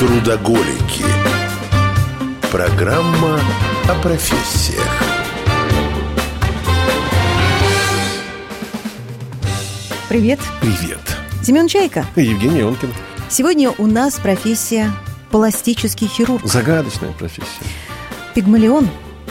Трудоголики. Программа о профессиях. Привет, Привет. Семен Чайка. Евгений Онкин. Сегодня у нас профессия пластический хирург. Загадочная профессия. Пигмалион,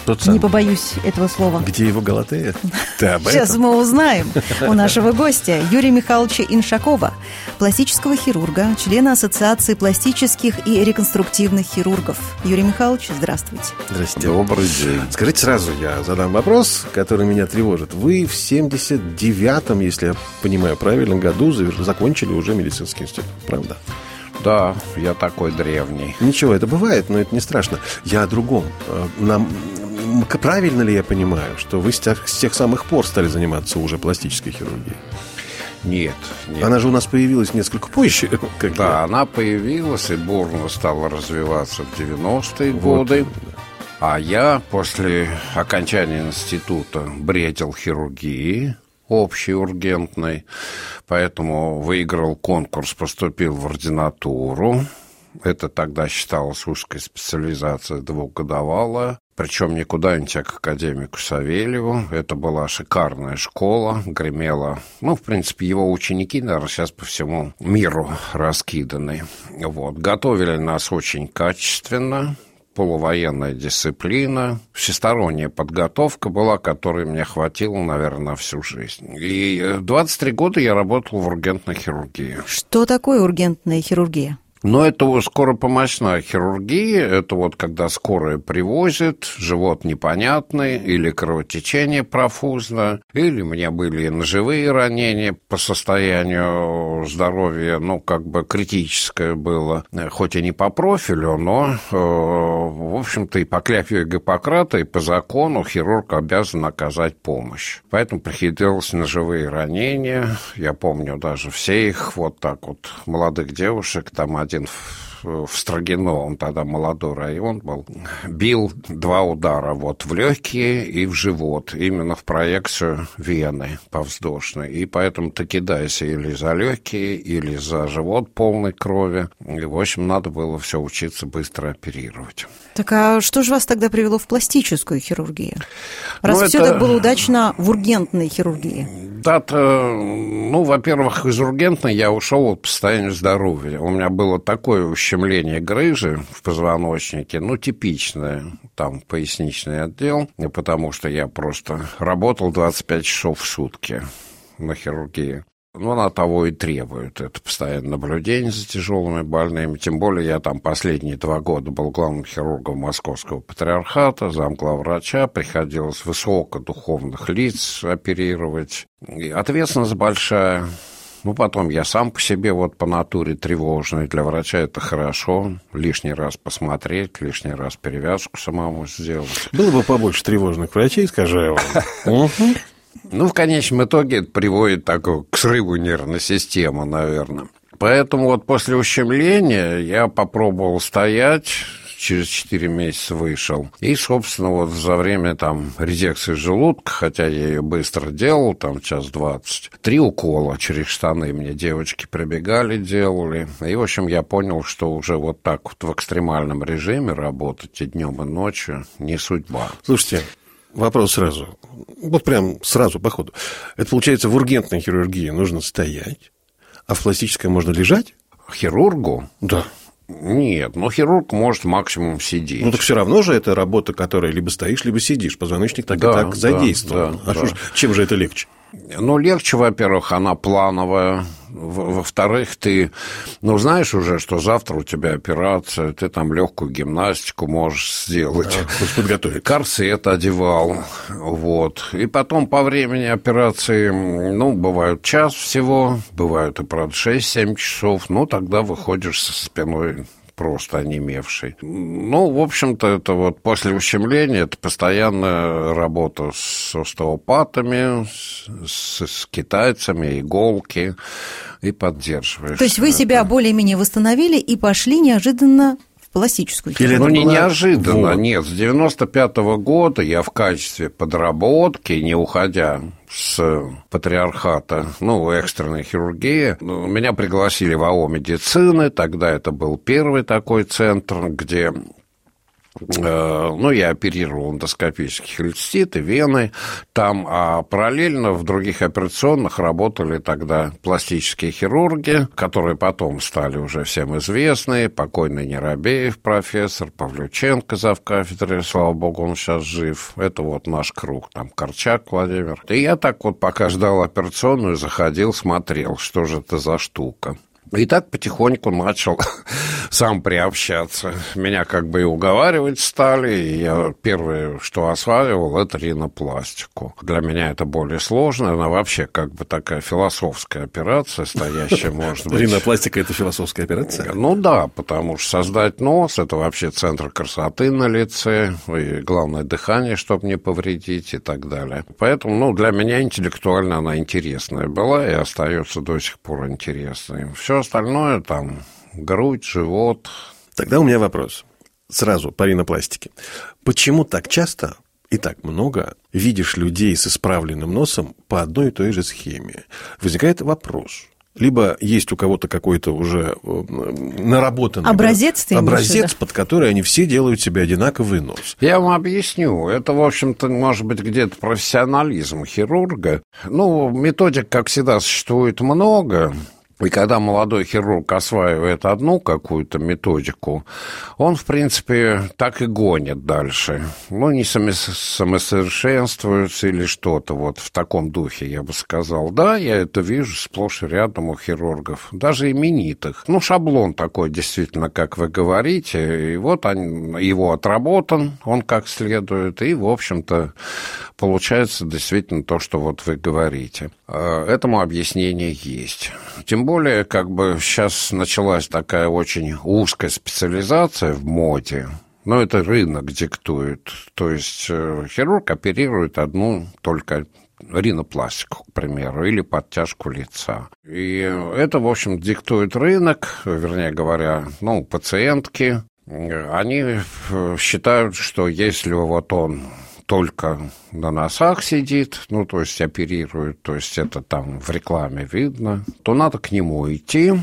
Тот самый. не побоюсь этого слова. Где его Галатея? Сейчас мы узнаем у нашего гостя Юрия Михайловича Иншакова, пластического хирурга, члена Ассоциации пластических и реконструктивных хирургов. Юрий Михайлович, здравствуйте. Здрасте. Добрый день. Скажите сразу, я задам вопрос, который меня тревожит. Вы в 79-м, если я понимаю правильно, году закончили уже медицинский институт, правда? Да, я такой древний. Ничего, это бывает, но это не страшно. Я о другом. Э, Нам правильно ли я понимаю, что вы с тех, с тех самых пор стали заниматься уже пластической хирургией? Нет, нет. Она же у нас появилась несколько позже. Как Да, я. она появилась и бурно стала развиваться в 90-е Вот. годы. А я после окончания института бредил хирургией общей ургентной, поэтому выиграл конкурс, поступил в ординатуру. Это тогда считалось узкой специализацией двухгодовалая. Причем не куда-нибудь, а к академику Савельеву. Это была шикарная школа, гремела... Ну, в принципе, его ученики, наверное, сейчас по всему миру раскиданы. Вот. Готовили нас очень качественно, полувоенная дисциплина, всесторонняя подготовка была, которой мне хватило, наверное, на всю жизнь. И э, 23 года я работал в ургентной хирургии. Что такое ургентная хирургия? Но это вот скоропомощная хирургия, это вот когда скорая привозит, живот непонятный, или кровотечение профузно, или у меня были ножевые ранения по состоянию здоровья, ну, как бы критическое было, хоть и не по профилю, но, э, в общем-то, и по кляпе Гиппократа, и по закону хирург обязан оказать помощь. Поэтому приходилось ножевые ранения, я помню даже все их, вот так вот, молодых девушек, там один в Строгино, он тогда молодой район был, бил два удара вот в легкие и в живот, именно в проекцию вены повздошной. И поэтому ты кидайся или за легкие, или за живот полной крови. И, в общем, надо было все учиться быстро оперировать. Так а что же вас тогда привело в пластическую хирургию? Раз Ну, все это- так было удачно в ургентной хирургии. Да-то, ну, во-первых, из ургентной я ушел по состоянию здоровья. У меня было такое ущемление грыжи в позвоночнике, ну, типичное, там, поясничный отдел, потому что я просто работал 25 часов в сутки на хирургии. Ну, она того и требует. Это постоянное наблюдение за тяжелыми больными. Тем более я там последние два года был главным хирургом Московского патриархата, замглавврача. Приходилось высокодуховных лиц оперировать. И ответственность большая. Ну, потом я сам по себе вот по натуре тревожный. Для врача это хорошо. Лишний раз посмотреть, лишний раз перевязку самому сделать. Было бы побольше тревожных врачей, скажу я вам. Ну, в конечном итоге это приводит так, к срыву нервной системы, наверное. Поэтому вот после ущемления я попробовал стоять, через 4 месяца вышел. И, собственно, вот за время там резекции желудка, хотя я ее быстро делал, там час двадцать, три укола через штаны мне девочки прибегали, делали. И, в общем, я понял, что уже вот так вот в экстремальном режиме работать и днем, и ночью не судьба. Слушайте, вопрос сразу. Вот прям сразу, по ходу. Это получается, в ургентной хирургии нужно стоять, а в пластической можно лежать? Хирургу Да. Нет, но хирург может максимум сидеть. Ну так все равно же это работа, которая либо стоишь, либо сидишь. Позвоночник так Да, и так задействован. да, а да. ж- чем же это легче? Ну, легче, во-первых, она плановая. Во- Во-вторых, ты, ну, знаешь уже, что завтра у тебя операция, ты там легкую гимнастику можешь сделать. Есть подготовить. Корсет одевал, вот. И потом по времени операции, ну, бывают час всего, бывают и, правда, 6-7 часов, ну, тогда выходишь со спиной просто онемевший. Ну, в общем-то, это вот после ущемления, это постоянная работа с остеопатами, с, с китайцами, иголки, и поддерживаешь. То есть вы себя более-менее восстановили и пошли неожиданно в пластическую Или хирургию. Ну, не была- неожиданно, Вот. нет. С 95 года я в качестве подработки, не уходя с патриархата, ну, экстренной хирургии, ну, меня пригласили в АО медицины, тогда это был первый такой центр, где ну, я оперировал эндоскопические холециститы, вены там, а параллельно в других операционных работали тогда пластические хирурги, которые потом стали уже всем известны, покойный Неробеев профессор, Павлюченко завкафедры, слава богу, он сейчас жив, это вот наш круг, там Корчак Владимир. И я так вот, пока ждал операционную, заходил, смотрел, что же это за штука. И так потихоньку начал сам приобщаться. Меня как бы и уговаривать стали. И я первое, что осваивал, это ринопластику. Для меня это более сложно. Она вообще как бы такая философская операция, стоящая, может быть. Ринопластика – это философская операция? Ну да, потому что создать нос – это вообще центр красоты на лице, и главное дыхание, чтобы не повредить и так далее. Поэтому, ну, для меня интеллектуально она интересная была и остается до сих пор интересной. Все остальное там грудь, живот. Тогда у меня вопрос. Сразу по ринопластике. Почему так часто и так много видишь людей с исправленным носом по одной и той же схеме? Возникает вопрос. Либо есть у кого-то какой-то уже э, наработанный Образец ты да, образец, под который они все делают себе одинаковый нос. Я вам объясню. Это, в общем-то, может быть, где-то профессионализм хирурга. Ну, методик, как всегда, существует много. И когда молодой хирург осваивает одну какую-то методику, он, в принципе, так и гонит дальше. Ну, не самосовершенствуется или что-то вот в таком духе, я бы сказал. Да, я это вижу сплошь и рядом у хирургов, даже именитых. Ну, шаблон такой, действительно, как вы говорите. И вот он, его отработан, он как следует, и, в общем-то, получается действительно то, что вот вы говорите. Э, Этому объяснение есть. Тем более, как бы сейчас началась такая очень узкая специализация в моде. Но это рынок диктует. То есть э, хирург оперирует одну только ринопластику, к примеру, или подтяжку лица. И это, в общем, диктует рынок, вернее говоря, ну, пациентки. Э, Они э, считают, что если вот он только на носах сидит, ну, то есть оперирует, то есть это там в рекламе видно, то надо к нему идти,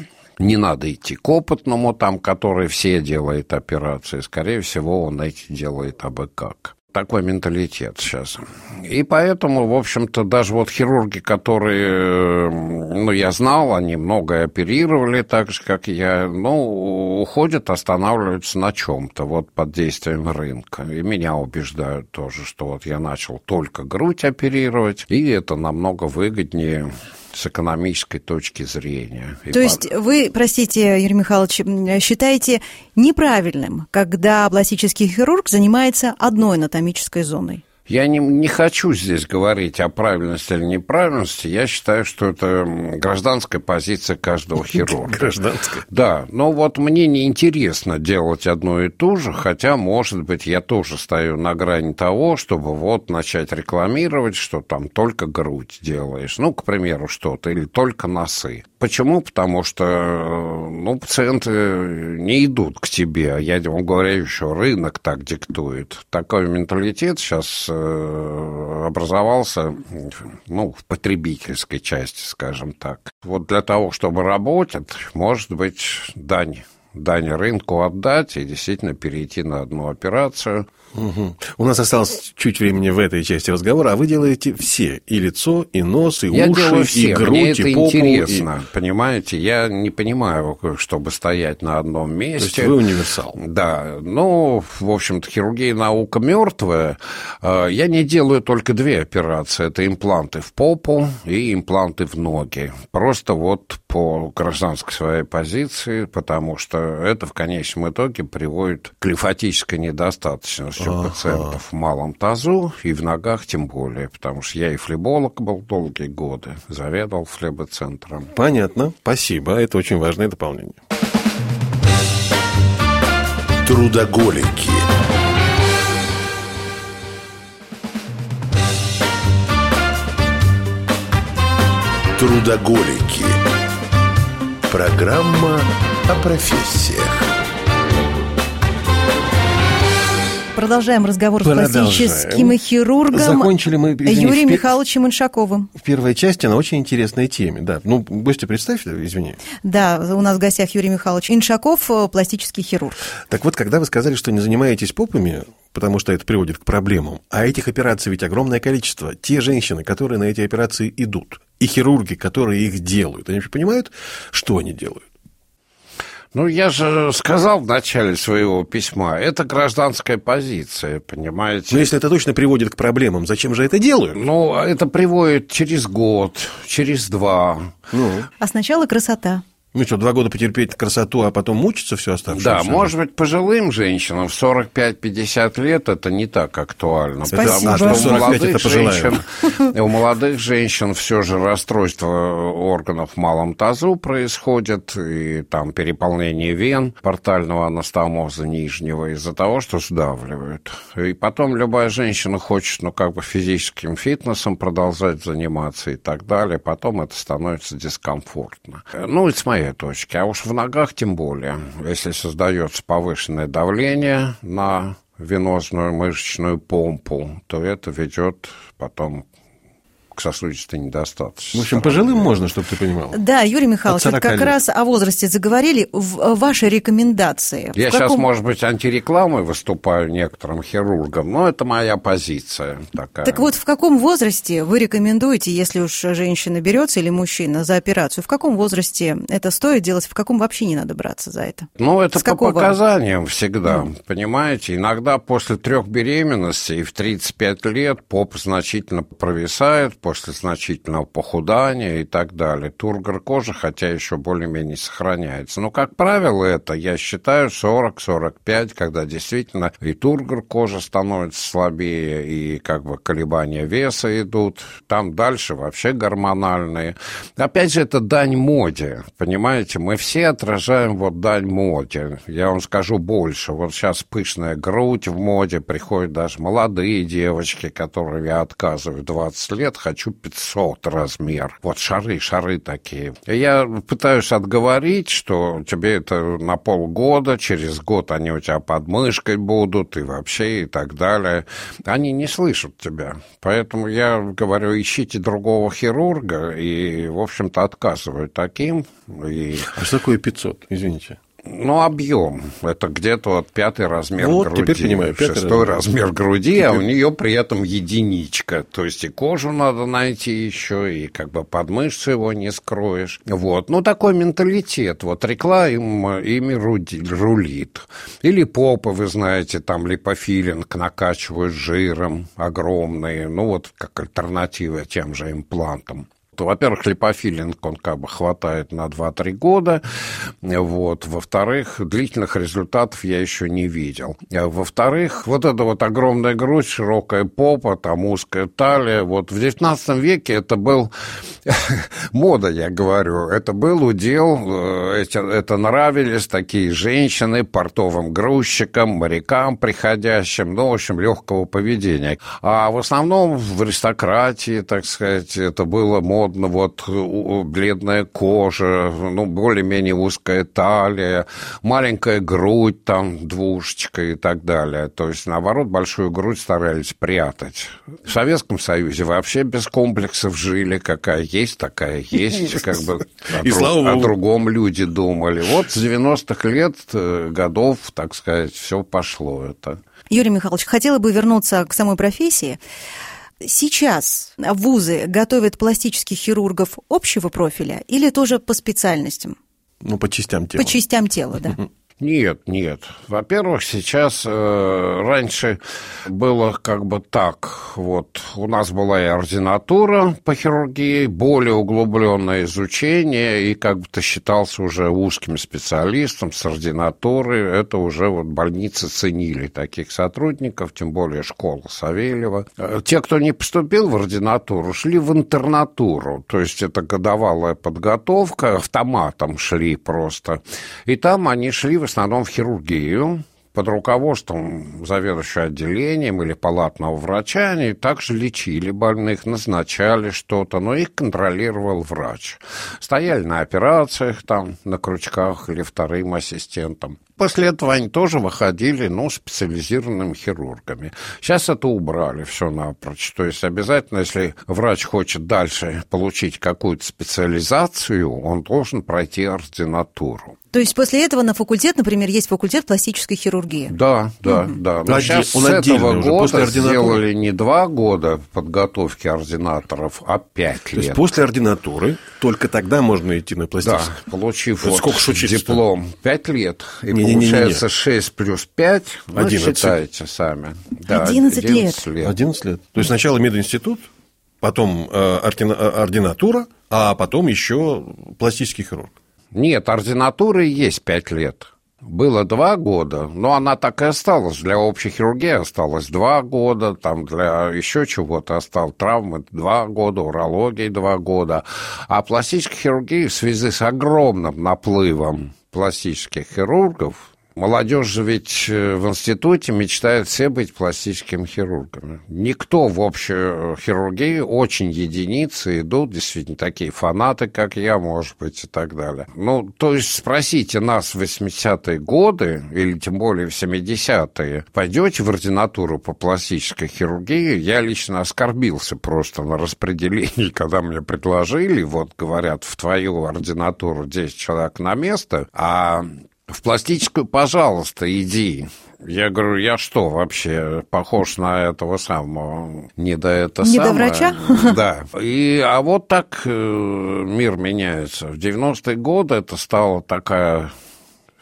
не надо идти к опытному, там, который все делает операции. Скорее всего, он эти делает абы как. Такой менталитет сейчас. И поэтому, в общем-то, даже вот хирурги, которые, ну, я знал, они многое оперировали, так же, как я, ну, уходят, останавливаются на чем-то, вот под действием рынка. И меня убеждают тоже, что вот я начал только грудь оперировать, и это намного выгоднее с экономической точки зрения. И То есть вы, простите, Юрий Михайлович, считаете неправильным, когда пластический хирург занимается одной анатомической зоной? Я не, не хочу здесь говорить о правильности или неправильности. Я считаю, что это гражданская позиция каждого хирурга. Гражданская. Да, но вот мне неинтересно делать одно и то же, хотя, может быть, я тоже стою на грани того, чтобы вот начать рекламировать, что там только грудь делаешь, ну, к примеру, что-то, или только носы. Почему? Потому что, ну, пациенты не идут к тебе, а я вам говорю еще, рынок так диктует. Такой менталитет сейчас э, образовался, ну, в потребительской части, скажем так. Вот для того, чтобы работать, может быть, дань дань рынку отдать и действительно перейти на одну операцию. Мгм. У нас осталось чуть времени в этой части разговора, а вы делаете все. И лицо, и нос, и Я уши, делаю и все, грудь, мне и это попу. и- интересно, понимаете? Я не понимаю, чтобы стоять на одном То есть месте. вы универсал. Да, ну, в общем-то, хирургия наука мертвая. Э, Я не делаю только две операции. Это импланты в попу и импланты в ноги. Просто вот по гражданской своей позиции, потому что это в конечном итоге приводит к лимфатической недостаточности у пациентов в малом тазу и в ногах тем более, потому что я и флеболог был долгие годы, заведовал флебоцентром. Понятно. Спасибо. Это очень важное дополнение. Трудоголики. Трудоголики. Программа о профессиях. Продолжаем разговор Продолжаем. с пластическим хирургом Закончили мы, извини, Юрием в пе- Михайловичем Иншаковым. В первой части на очень интересной теме, да. Ну, гостя представь, извини. Да, у нас в гостях Юрий Михайлович Иншаков, э, пластический хирург. Так вот, когда вы сказали, что не занимаетесь попами, потому что это приводит к проблемам, а этих операций ведь огромное количество, те женщины, которые на эти операции идут, и хирурги, которые их делают, они вообще понимают, что они делают? Ну, я же сказал в начале своего письма, это гражданская позиция, понимаете? Но если это точно приводит к проблемам, зачем же это делают? Ну, это приводит через год, через два. Ну, А сначала красота. Ну что, два года потерпеть красоту, а потом мучиться все оставшееся? Да, может быть, пожилым женщинам в 45-50 лет это не так актуально. Спасибо. Потому что у 45 молодых, женщин, у молодых женщин все же расстройство органов в малом тазу происходит, и там переполнение вен портального анастомоза нижнего из-за того, что сдавливают. И потом любая женщина хочет, ну, как бы физическим фитнесом продолжать заниматься и так далее. Потом это становится дискомфортно. Ну, и с моей точки. А уж в ногах тем более. Если создается повышенное давление на венозную мышечную помпу, то это ведет потом сосудистой недостаточности. В общем, пожилым можно, чтобы ты понимал. Да, Юрий Михайлович, От вот 40 как лет. раз о возрасте заговорили. В- э, Ваши рекомендации. Я каком- сейчас, может быть, антирекламой выступаю некоторым хирургам, но это моя позиция такая. Так вот, в каком возрасте вы рекомендуете, если уж женщина берется или мужчина за операцию, в каком возрасте это стоит делать, в каком вообще не надо браться за это? Ну, это С по какого? показаниям всегда, понимаете? Иногда после трех беременностей в 35 лет поп значительно провисает, после значительного похудания и так далее. Тургор кожи, хотя еще более-менее сохраняется. Но, как правило, это, я считаю, 40-45, когда действительно и тургор кожи становится слабее, и как бы колебания веса идут. Там дальше вообще гормональные. Опять же, это дань моде, понимаете? Мы все отражаем вот дань моде. Я вам скажу больше. Вот сейчас пышная грудь в моде, приходят даже молодые девочки, которым я отказываю 20 лет, хочу 500 размер. Вот шары, шары такие. И я пытаюсь отговорить, что тебе это на полгода, через год они у тебя под мышкой будут и вообще и так далее. Они не слышат тебя. Поэтому я говорю, ищите другого хирурга и, в общем-то, отказываю таким. И, А что такое 500, извините? Ну, объем. Это где-то вот пятый размер Вот, груди. теперь понимаю, пятый Шестой размер. размер груди, а у нее при этом единичка. То есть и кожу надо найти еще, и как бы под мышцу его не скроешь. Вот. Ну, такой менталитет. Вот реклама ими рулит. Или попы, вы знаете, там липофилинг накачивают жиром огромные. Ну, вот как альтернатива тем же имплантам во-первых, липофилинг, он как бы хватает на 2-3 года, вот, во-вторых, длительных результатов я еще не видел. Во-вторых, вот эта вот огромная грудь, широкая попа, там узкая талия, вот в 19 веке это был мода, я говорю, это был удел, э, эти- это нравились такие женщины портовым грузчикам, морякам приходящим, ну, в общем, легкого поведения. А в основном в аристократии, так сказать, это было модно, вот у- бледная кожа, ну, более-менее узкая талия, маленькая грудь там, двушечка и так далее. То есть, наоборот, большую грудь старались прятать. В Советском Союзе вообще без комплексов жили, какая есть, такая есть, как бы о, И друг- слава о богу. другом люди думали. Вот с 90-х лет, э, годов, так сказать, все пошло это. Юрий Михайлович, хотела бы вернуться к самой профессии. Сейчас вузы готовят пластических хирургов общего профиля или тоже по специальностям? Ну, по частям тела. По частям тела, да. Нет, нет. Во-первых, сейчас э, раньше было как бы так. Вот у нас была и ординатура по хирургии, более углубленное изучение, и как бы ты считался уже узким специалистом с ординатурой. Это уже вот больницы ценили таких сотрудников, тем более школа Савельева. Э, Те, кто не поступил в ординатуру, шли в интернатуру. То есть это годовалая подготовка, автоматом шли просто. И там они шли в основном в хирургию, под руководством заведующего отделением или палатного врача они также лечили больных, назначали что-то, но их контролировал врач. Стояли на операциях там, на крючках или вторым ассистентом. После этого они тоже выходили, ну, специализированными хирургами. Сейчас это убрали все напрочь. То есть обязательно, если врач хочет дальше получить какую-то специализацию, он должен пройти ординатуру. То есть после этого на факультет, например, есть факультет пластической хирургии. Да, да, mm-hmm. да. Но сейчас он с этого уже, года после сделали не два года подготовки ординаторов, а пять То лет. есть после ординатуры только тогда можно идти на Да, пластическую. получив Это вот сколько диплом пять лет, и Не-не-не-не-не. получается 6 плюс 5, ну, 11. считайте сами. Да, 11 лет. 11 лет. 11 лет. То есть сначала мединститут, потом э, э, ординатура, а потом еще пластический хирург. Нет, ординатуры есть пять лет. Было два года, но она так и осталась. Для общей хирургии осталось два года, там для еще чего-то осталось травмы два года, урологии два года. А пластической хирургии в связи с огромным наплывом пластических хирургов, Молодежь же ведь э, в институте мечтает все быть пластическими хирургами. Никто в общую хирургию, очень единицы идут, действительно, такие фанаты, как я, может быть, и так далее. Ну, то есть спросите нас в 80-е годы, или тем более в 70-е, пойдете в ординатуру по пластической хирургии, я лично оскорбился просто на распределении, когда мне предложили, вот говорят, в твою ординатуру 10 человек на место, а в пластическую, пожалуйста, иди. Я говорю, я что, вообще похож на этого самого, не до это Не до самое? врача? Да. И, а вот так э, мир меняется. В 90-е годы это стало такая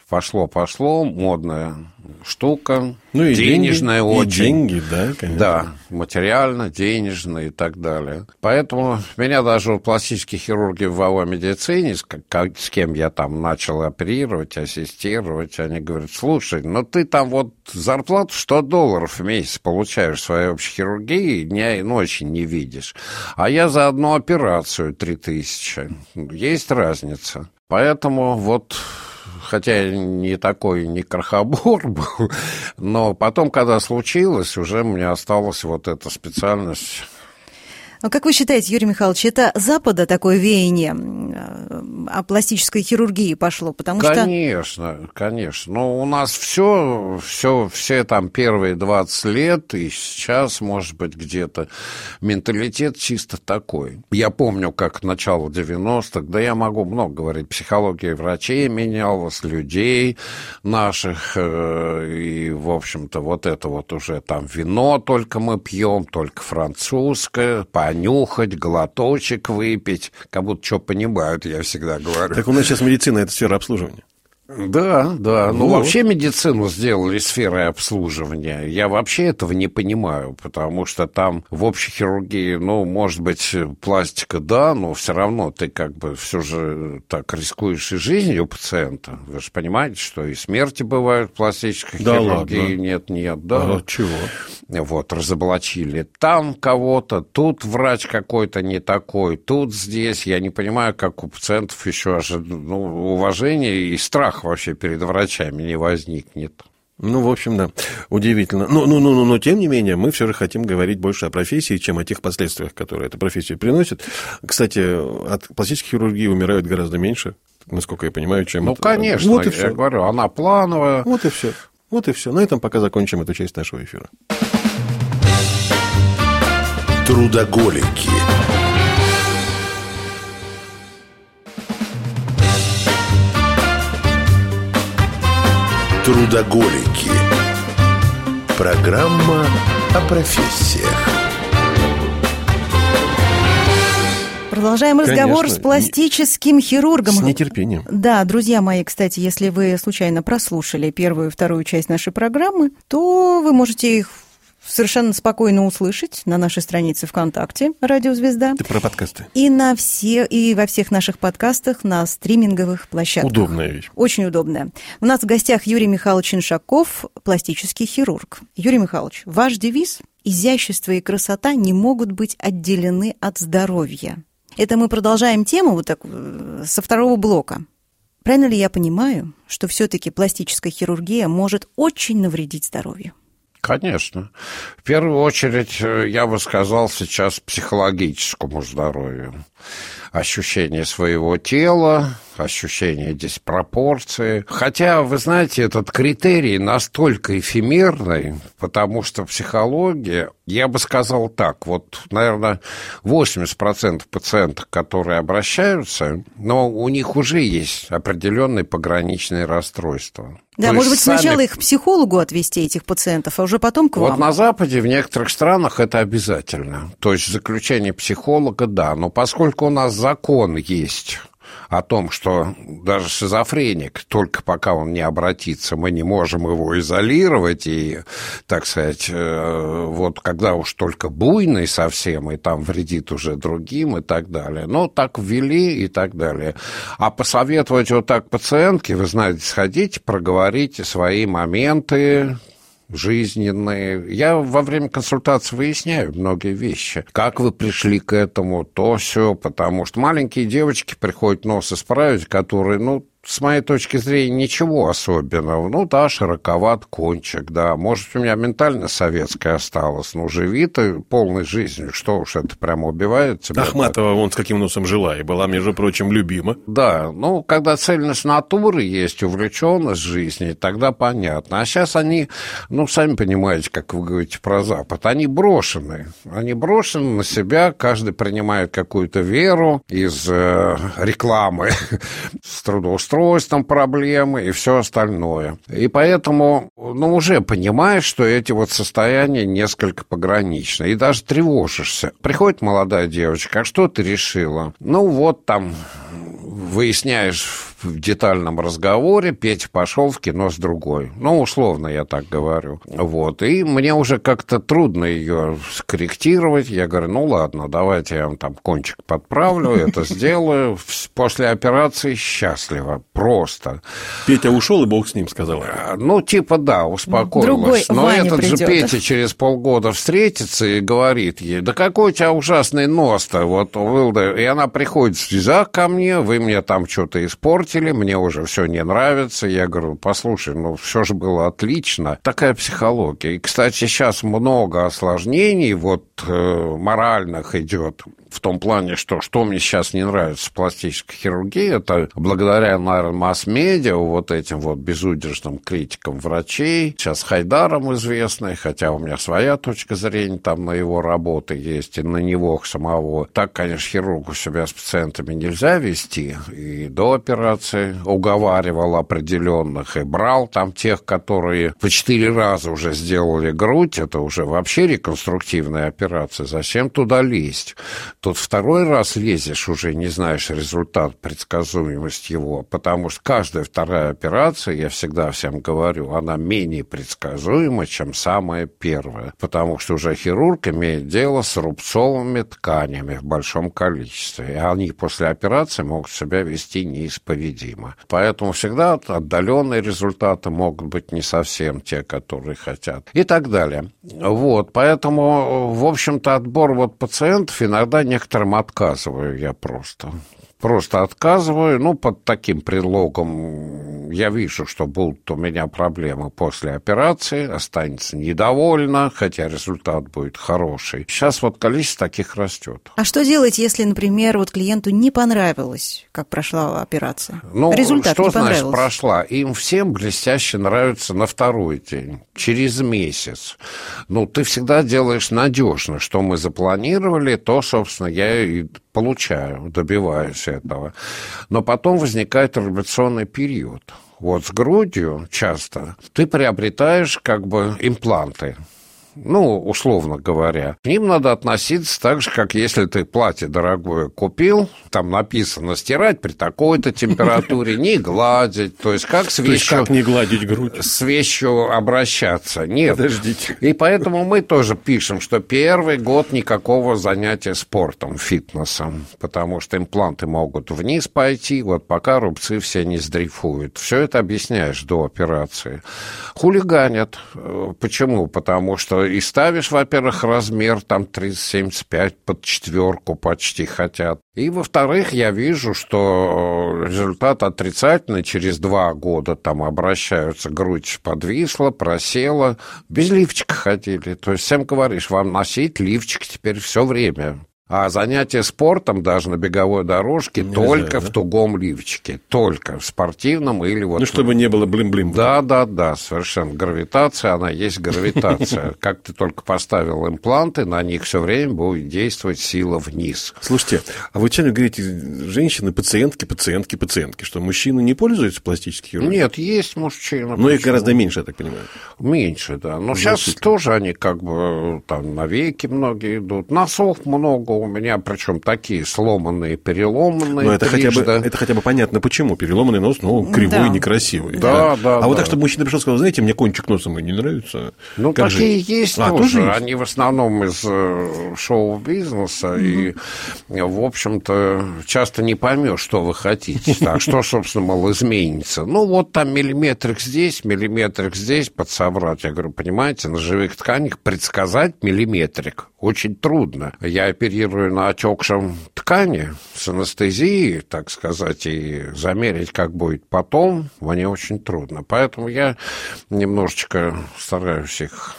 пошло-пошло, модная штука, Ну и денежная деньги, очень. И деньги, да, конечно. Да, материально, денежно и так далее. Поэтому меня даже пластические хирурги в ВАО медицине, с, как- с кем я там начал оперировать, ассистировать, они говорят, слушай, ну ты там вот зарплату 100 долларов в месяц получаешь в своей общей хирургии, дня и ночи не видишь. А я за одну операцию 3000. Есть разница. Поэтому вот хотя не такой, не крохобор был, но потом, когда случилось, уже мне осталась вот эта специальность. А как вы считаете, Юрий Михайлович, это Запада такое веяние э, о пластической хирургии пошло? Потому что... Конечно, конечно. Но у нас все, все, все там первые 20 лет, и сейчас, может быть, где-то менталитет чисто такой. Я помню, как начало 90-х, да я могу много говорить, психология врачей менялась, людей наших, э, и, в общем-то, вот это вот уже там вино только мы пьем, только французское, понюхать, глоточек выпить, как будто что понимают, я всегда говорю. Так у нас сейчас медицина – это сфера обслуживания. Да, да. Ну, Вот. вообще медицину сделали сферой обслуживания. Я вообще этого не понимаю, потому что там в общей хирургии, ну, может быть, пластика, да, но все равно ты как бы все же так рискуешь и жизнью пациента. Вы же понимаете, что и смерти бывают в пластической Да хирургии. ладно? Нет, нет, да. А чего? Вот, разоблачили там кого-то, тут врач какой-то не такой, тут здесь. Я не понимаю, как у пациентов еще ожи- ну, уважение и страх вообще перед врачами не возникнет. Ну, в общем, да, удивительно. Но, ну, ну, ну, но, тем не менее, мы все же хотим говорить больше о профессии, чем о тех последствиях, которые эта профессия приносит. Кстати, от пластической хирургии умирают гораздо меньше, насколько я понимаю, чем... Ну, от- конечно, Вот и я все. говорю, она плановая. Вот и все. Вот и все. На этом пока закончим эту часть нашего эфира. Трудоголики. Трудоголики. Программа о профессиях. Продолжаем разговор Конечно. с пластическим хирургом. С нетерпением. Да, друзья мои, кстати, если вы случайно прослушали первую и вторую часть нашей программы, то вы можете их совершенно спокойно услышать на нашей странице ВКонтакте «Радио Звезда» Ты про подкасты. и на все и во всех наших подкастах на стриминговых площадках. Удобная вещь. Очень удобная. У нас в гостях Юрий Михайлович Иншаков, пластический хирург. Юрий Михайлович, ваш девиз «Изящество и красота не могут быть отделены от здоровья». Это мы продолжаем тему вот так, э, со второго блока. Правильно ли я понимаю, что все-таки пластическая хирургия может очень навредить здоровью? Конечно. В первую очередь, э, я бы сказал сейчас психологическому здоровью. Ощущение своего тела, ощущение диспропорции. Хотя, вы знаете, этот критерий настолько эфемерный, потому что психология, я бы сказал так, вот, наверное, 80% пациентов, которые обращаются, но у них уже есть определенные пограничные расстройства. Да, То может быть, сами... сначала их к психологу отвести, этих пациентов, а уже потом к вам. Вот на Западе, в некоторых странах это обязательно. То есть заключение психолога, да. Но поскольку у нас закон есть о том, что даже шизофреник, только пока он не обратится, мы не можем его изолировать, и, так сказать, э, вот когда уж только буйный совсем, и там вредит уже другим и так далее. Ну, так ввели и так далее. А посоветовать вот так пациентке, вы знаете, сходите, проговорите свои моменты, жизненные. Я во время консультации выясняю многие вещи. Как вы пришли к этому, то все, потому что маленькие девочки приходят нос исправить, которые, ну, с моей точки зрения, ничего особенного. Ну да, широковат кончик, да. Может, у меня ментально советская осталась, но живи ты полной жизнью. Что уж это прямо убивает тебя. Ахматова вон с каким носом жила и была, между прочим, любима. Да, ну, когда цельность натуры есть, увлеченность жизни, тогда понятно. А сейчас они, ну, сами понимаете, как вы говорите про Запад, они брошены. Они брошены на себя, каждый принимает какую-то веру из э, рекламы с трудоустройством устройством проблемы и все остальное. И поэтому, ну, уже понимаешь, что эти вот состояния несколько пограничны. И даже тревожишься. Приходит молодая девочка, а что ты решила? Ну, вот там выясняешь в детальном разговоре, Петя пошел в кино с другой. Ну, условно я так говорю. Вот. И мне уже как-то трудно ее скорректировать. Я говорю, ну ладно, давайте я вам там кончик подправлю, это сделаю. После операции счастливо, просто. Петя ушел, и бог с ним, сказала. А, ну, типа, да, успокоилась. Другой Но Ваня этот придет. же Петя через полгода встретится и говорит ей, да какой у тебя ужасный нос-то, вот. И она приходит в слезах ко мне, вы мне там что-то испортили, мне уже все не нравится. Я говорю, послушай, ну все же было отлично. Такая психология. И, кстати, сейчас много осложнений вот э, моральных идет в том плане, что что мне сейчас не нравится в пластической хирургии, это благодаря, наверное, масс-медиа, вот этим вот безудержным критикам врачей, сейчас Хайдаром известный, хотя у меня своя точка зрения там на его работы есть, и на него самого. Так, конечно, хирургу себя с пациентами нельзя вести, и до операции уговаривал определенных, и брал там тех, которые по четыре раза уже сделали грудь, это уже вообще реконструктивная операция, зачем туда лезть? Тут второй раз лезешь, уже не знаешь результат, предсказуемость его, потому что каждая вторая операция, я всегда всем говорю, она менее предсказуема, чем самая первая, потому что уже хирург имеет дело с рубцовыми тканями в большом количестве, и они после операции могут себя вести неисповедимо. Поэтому всегда отдаленные результаты могут быть не совсем те, которые хотят, и так далее. Вот, поэтому, в общем-то, отбор вот пациентов иногда некоторым отказываю я просто. Просто отказываю, ну, под таким предлогом я вижу, что будут у меня проблемы после операции, останется недовольна, хотя результат будет хороший. Сейчас вот количество таких растет. А что делать, если, например, вот клиенту не понравилось, как прошла операция? Ну, Результат что не значит прошла? Им всем блестяще нравится на второй день, через месяц. Ну, ты всегда делаешь надежно, что мы запланировали, то, собственно, я и получаю, добиваюсь этого. Но потом возникает революционный период. Вот с грудью часто ты приобретаешь как бы импланты ну, условно говоря, к ним надо относиться так же, как если ты платье дорогое купил, там написано стирать при такой-то температуре, не гладить, то есть как с вещью, как не гладить грудь? с вещью обращаться. Нет. Подождите. И поэтому мы тоже пишем, что первый год никакого занятия спортом, фитнесом, потому что импланты могут вниз пойти, вот пока рубцы все не сдрейфуют. Все это объясняешь до операции. Хулиганят. Э, Почему? Потому что и ставишь, во-первых, размер там 30-75 под четверку почти хотят. И, во-вторых, я вижу, что результат отрицательный. Через два года там обращаются, грудь подвисла, просела. Без лифчика ходили. То есть всем говоришь, вам носить лифчик теперь все время. А занятия спортом даже на беговой дорожке Нельзя, только да? в тугом лифчике. Только в спортивном или вот... Ну, чтобы не было блин-блин. Да, да, да, совершенно. Гравитация, она есть гравитация. Как ты только поставил импланты, на них все время будет действовать сила вниз. Слушайте, а вы чем говорите, женщины, пациентки, пациентки, пациентки, что мужчины не пользуются пластической хирургией? Нет, есть мужчины. Но их гораздо меньше, я так понимаю. Меньше, да. Но сейчас тоже они как бы там навеки многие идут. Носов много у меня, причем такие сломанные, переломанные. Но это хотя, бы, это хотя бы понятно, почему. Переломанный нос, ну, кривой, Да. некрасивый. Да, да, А вот да. так, чтобы мужчина пришел и сказал, знаете, мне кончик носа мой не нравится. Ну, Как такие же? есть А, тоже. тоже есть? Они в основном из э, шоу-бизнеса. И, в общем-то, часто не поймешь, что вы хотите. Так, что, собственно, мол, изменится. Ну, вот там миллиметрик здесь, миллиметрик здесь подсобрать. Я говорю, понимаете, на живых тканях предсказать миллиметрик очень трудно. Я оперирую на отекшем ткани с анестезией, так сказать, и замерить, как будет потом, мне очень трудно. Поэтому я немножечко стараюсь их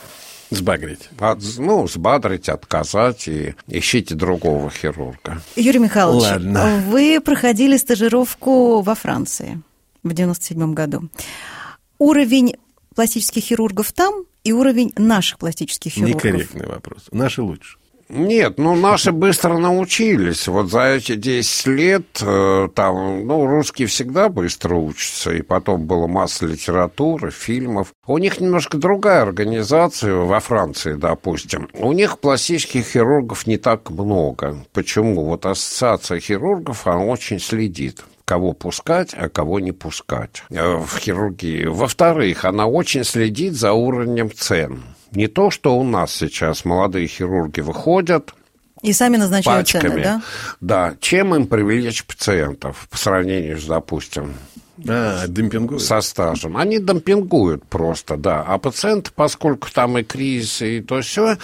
Сбагрить. от- ну, сбадрить, отказать и ищите другого хирурга. Юрий Михайлович, Ладно. вы проходили стажировку во Франции в 97 году. Уровень пластических хирургов там и уровень наших пластических хирургов. Некорректный вопрос. Наши лучше. Нет, ну наши быстро научились. Вот за эти 10 лет э, там, ну, русские всегда быстро учатся, и потом была масса литературы, фильмов. У них немножко другая организация во Франции, допустим. У них пластических хирургов не так много. Почему? Вот ассоциация хирургов, она очень следит кого пускать, а кого не пускать э, в хирургии. Во-вторых, она очень следит за уровнем цен. Не то, что у нас сейчас молодые хирурги выходят И сами назначают пачками. цены, да? Да, чем им привлечь пациентов по сравнению с, допустим, А, демпингуют. со стажем. Они демпингуют просто, да. А пациенты, поскольку там и кризис, и то все,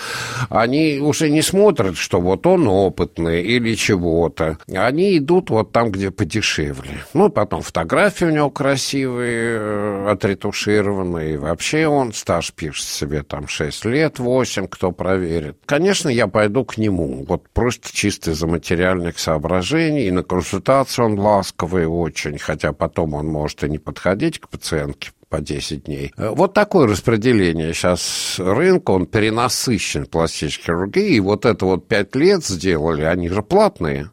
они уже не смотрят, что вот он опытный или чего-то. Они идут вот там, где подешевле. Ну, потом фотографии у него красивые, э, отретушированные. Вообще он стаж пишет себе там 6 лет, 8, кто проверит. Конечно, я пойду к нему. Вот просто чисто из-за материальных соображений. И на консультацию он ласковый очень, хотя потом он может и не подходить к пациентке по 10 дней. Э, Вот такое распределение сейчас рынка, он перенасыщен пластической хирургией. И вот это вот 5 лет сделали, они же платные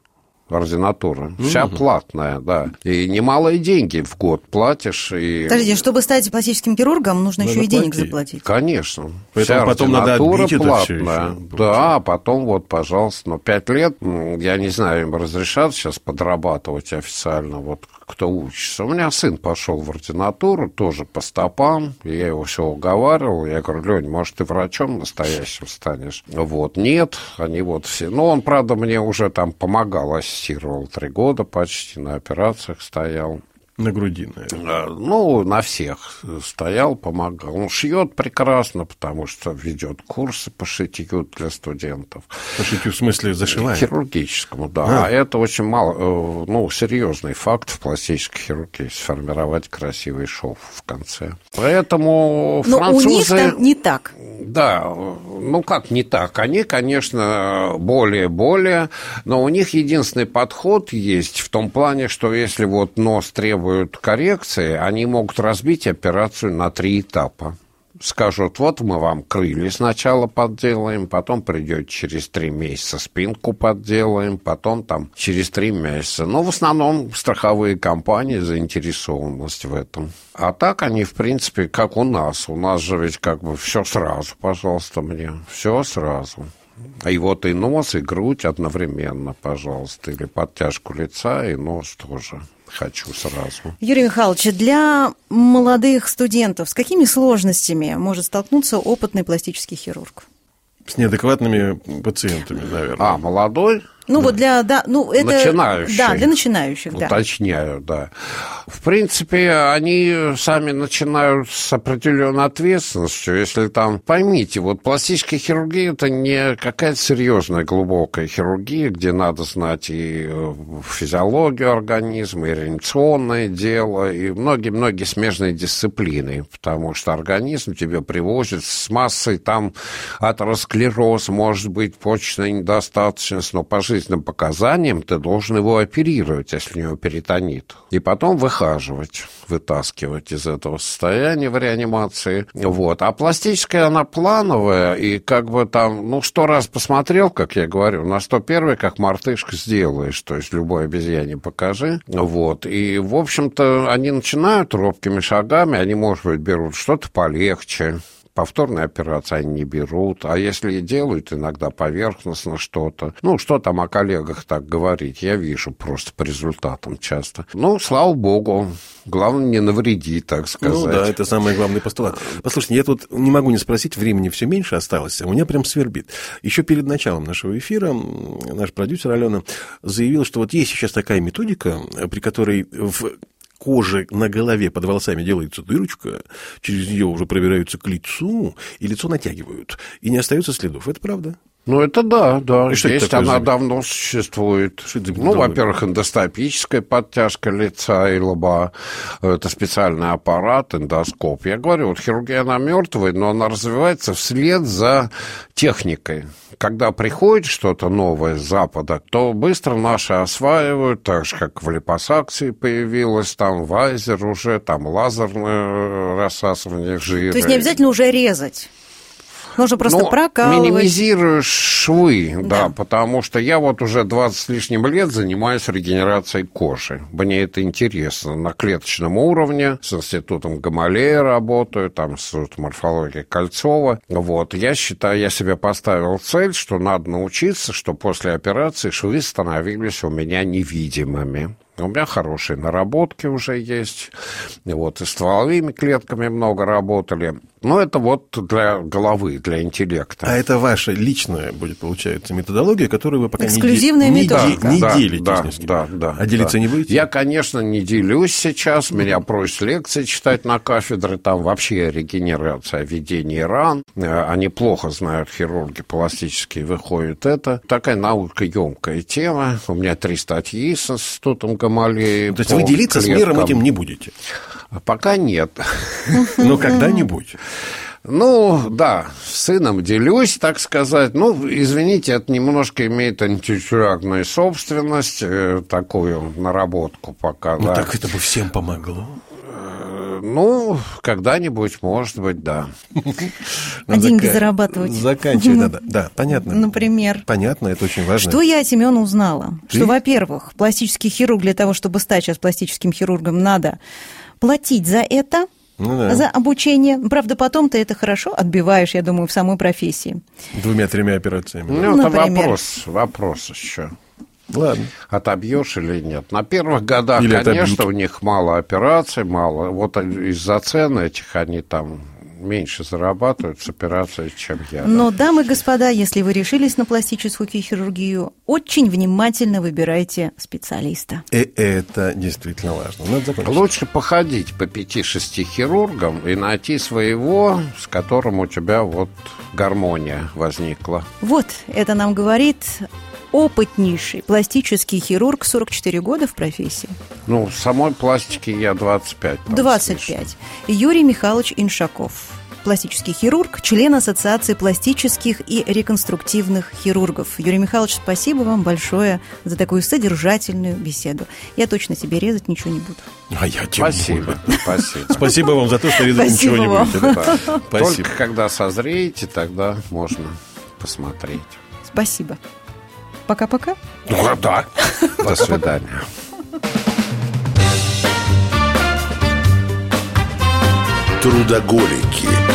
ординатура. Вся платная, да. И немалые деньги в год платишь. И... Подождите, чтобы стать пластическим хирургом, нужно Надо еще и денег платить. заплатить. Конечно. Поэтому Вся потом надо ординатура отбить это платная. ещё, Да, потом вот, пожалуйста, но пять лет, м, я не знаю, им разрешат сейчас подрабатывать официально, вот кто учится. У меня сын пошел в ординатуру, тоже по стопам, я его все уговаривал, я говорю, Лень, может, ты врачом настоящим станешь? Вот, нет, они вот все. Но он, правда, мне уже там помогал, ассистировал три года почти, на операциях стоял. На груди, наверное. Э, Ну, на всех стоял, помогал. Он шьет прекрасно, потому что ведет курсы по шитью для студентов. По шитью в смысле зашиваем. Хирургическому, да. А. А это очень мало, э, ну, серьезный факт в пластической хирургии сформировать красивый шов в конце. Поэтому Но французы... у них там не так. Да, ну как не так? Они, конечно, более-более, но у них единственный подход есть в том плане, что если вот нос требует коррекции, они могут разбить операцию на три этапа. Скажут, вот мы вам крылья сначала подделаем, потом придете через три месяца спинку подделаем, потом там через три месяца. Но в основном страховые компании заинтересованность в этом. А так они, в принципе, как у нас. У нас же ведь как бы все сразу, пожалуйста, мне. Все сразу. И вот и нос, и грудь одновременно, пожалуйста. Или подтяжку лица, и нос тоже хочу сразу. Юрий Михайлович, для молодых студентов с какими сложностями может столкнуться опытный пластический хирург? С неадекватными пациентами, наверное. А, молодой? Ну вот для, да, ну это... Начинающих. Да, для начинающих, да. Уточняю, да. В принципе, они сами начинают с определенной ответственностью. Если там, поймите, вот пластическая хирургия – это не какая-то серьезная глубокая хирургия, где надо знать и э, физиологию организма, и реанимационное дело, и многие-многие смежные дисциплины, потому что организм тебе привозит с массой там атеросклероз, может быть, почечная недостаточность, но по жизненным показаниям ты должен его оперировать, если у него перитонит. И потом выхаживать, вытаскивать из этого состояния в реанимации. Вот. А пластическая, она плановая, и как бы там, ну, сто раз посмотрел, как я говорю, на 101 как мартышка сделаешь, то есть любой обезьяне покажи. Вот. И, в общем-то, они начинают робкими шагами, они, может быть, берут что-то полегче, повторные операции они не берут, а если и делают, иногда поверхностно что-то. Ну, что там о коллегах так говорить, я вижу просто по результатам часто. Ну, слава богу, главное не навреди, так сказать. Ну да, это самый главный постулат. Послушайте, я тут не могу не спросить, времени все меньше осталось, а у меня прям свербит. Еще перед началом нашего эфира наш продюсер Алена заявил, что вот есть сейчас такая методика, при которой в кожи на голове под волосами делается дырочка, через нее уже пробираются к лицу, и лицо натягивают, и не остается следов. Это правда? Ну, это да, да. И что Есть она за- давно существует. Что это ну, во-первых, эндоскопическая подтяжка лица и лба. Это специальный аппарат, эндоскоп. Я говорю, вот хирургия, она мертвая, но она развивается вслед за техникой. Когда приходит что-то новое с Запада, то быстро наши осваивают, так же, как в липосакции появилось, там вайзер уже, там лазерное рассасывание жира. То есть не обязательно уже резать. Нужно просто Ну, прокалывать. минимизируешь швы, да. Да. потому что я вот уже 20 с лишним лет занимаюсь регенерацией кожи. Мне это интересно на клеточном уровне, с институтом Гамалея работаю, там с морфологии Кольцова. Вот, я считаю, я себе поставил цель, что надо научиться, что после операции швы становились у меня невидимыми. У меня хорошие наработки уже есть. Вот, и стволовыми клетками много работали. Но это вот для головы, для интеллекта. А это ваша личная будет, получается, методология, которую вы пока не Эксклюзивная не, методика. де- не Да, делитесь да, ни с кем. да, да, А делиться да. не будете? Я, конечно, не делюсь сейчас. Меня просят лекции читать на кафедре. Там вообще регенерация, введение ран. Э, Они плохо знают хирурги пластические, выходит это. Такая наукоемкая тема. У меня три статьи с институтом Гамалеи. То есть вы делиться с миром клеткам. этим не будете. Пока нет. Но когда-нибудь. Ну, да, с сыном делюсь, так сказать. Ну, извините, это немножко имеет антитюрягную собственность, э, такую наработку пока, Ну да. так это бы всем помогло. Э, Ну, когда-нибудь, может быть, да. А деньги зарабатывать. Заканчивать надо. Да, понятно. Например. Понятно, это очень важно. Что я от Семена узнала? Что, во-первых, пластический хирург для того, чтобы стать сейчас пластическим хирургом, надо платить за это, Ну да. за обучение. Правда, потом ты это хорошо отбиваешь, я думаю, в самой профессии. Двумя-тремя операциями. Ну, это Например. вопрос, вопрос еще. Ладно. Отобьешь или нет. На первых годах, Или конечно, отобьют. у них мало операций, мало. Вот из-за цен этих они там меньше зарабатывают с операцией, чем я. да. Но, дамы и господа, если вы решились на пластическую хирургию, очень внимательно выбирайте специалиста. И это действительно важно. Надо закончить. Лучше походить по пяти-шести хирургам и найти своего, с которым у тебя вот гармония возникла. Вот, это нам говорит опытнейший пластический хирург, 44 года в профессии. Ну, самой пластики я 25. там, с 25. лишним. Юрий Михайлович Иншаков. Пластический хирург, член Ассоциации пластических и реконструктивных хирургов. Юрий Михайлович, спасибо вам большое за такую содержательную беседу. Я точно себе резать ничего не буду. А я тем Спасибо, спасибо. Спасибо вам за то, что резать Спасибо ничего не вам. будете. да? Да. Спасибо. Только когда созреете, тогда можно посмотреть. Спасибо. Пока-пока. Ну, да. До свидания. Трудоголики.